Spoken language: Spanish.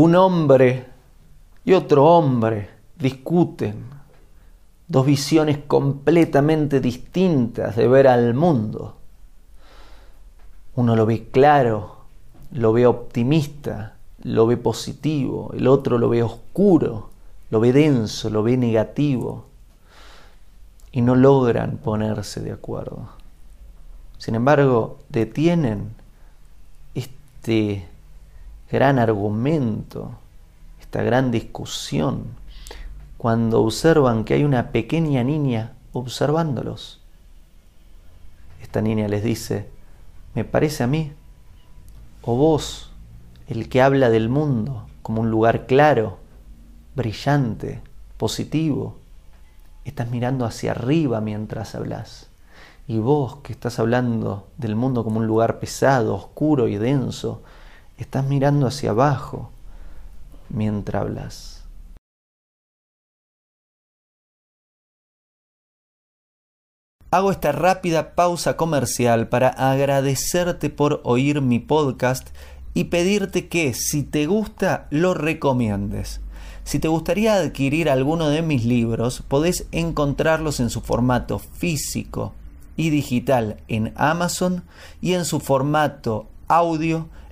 un hombre y otro hombre discuten, dos visiones completamente distintas de ver al mundo. Uno lo ve claro, lo ve optimista, lo ve positivo, el otro lo ve oscuro, lo ve denso, lo ve negativo y no logran ponerse de acuerdo. Sin embargo, detienen este gran argumento, esta gran discusión, cuando observan que hay una pequeña niña observándolos. Esta niña les dice, me parece a mí, o vos, el que habla del mundo como un lugar claro, brillante, positivo, estás mirando hacia arriba mientras hablas. Y vos que estás hablando del mundo como un lugar pesado, oscuro y denso, estás mirando hacia abajo mientras hablas. Hago esta rápida pausa comercial para agradecerte por oír mi podcast y pedirte que si te gusta lo recomiendes. Si te gustaría adquirir alguno de mis libros, podés encontrarlos en su formato físico y digital en Amazon y en su formato audio